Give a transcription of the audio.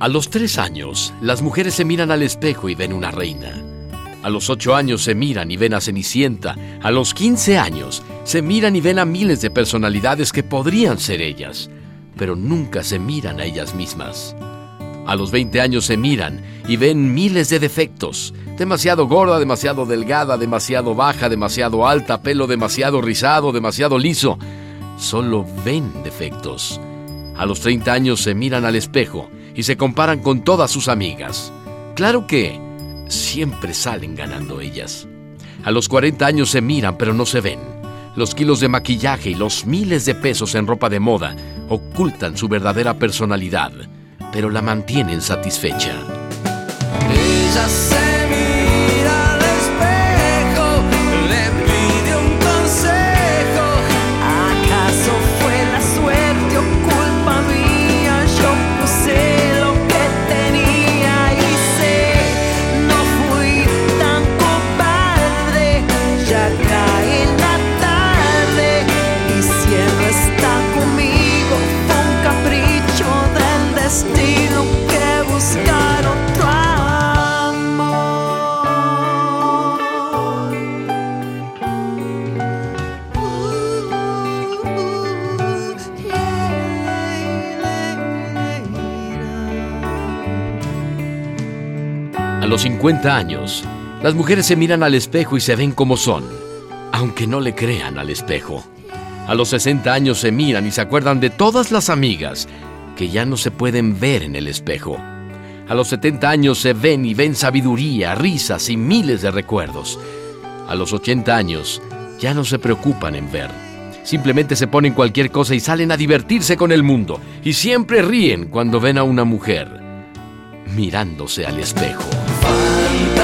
A los tres años, las mujeres se miran al espejo y ven una reina. A los ocho años se miran y ven a Cenicienta. A los quince años se miran y ven a miles de personalidades que podrían ser ellas, pero nunca se miran a ellas mismas. A los 20 años se miran y ven miles de defectos. Demasiado gorda, demasiado delgada, demasiado baja, demasiado alta, pelo demasiado rizado, demasiado liso. Solo ven defectos. A los 30 años se miran al espejo y se comparan con todas sus amigas. Claro que siempre salen ganando ellas. A los 40 años se miran pero no se ven. Los kilos de maquillaje y los miles de pesos en ropa de moda ocultan su verdadera personalidad, pero la mantienen satisfecha. Los 50 años, las mujeres se miran al espejo y se ven como son, aunque no le crean al espejo. A los 60 años se miran y se acuerdan de todas las amigas que ya no se pueden ver en el espejo. A los 70 años se ven y ven sabiduría, risas y miles de recuerdos. A los 80 años ya no se preocupan en ver. Simplemente se ponen cualquier cosa y salen a divertirse con el mundo. Y siempre ríen cuando ven a una mujer mirándose al espejo. fun.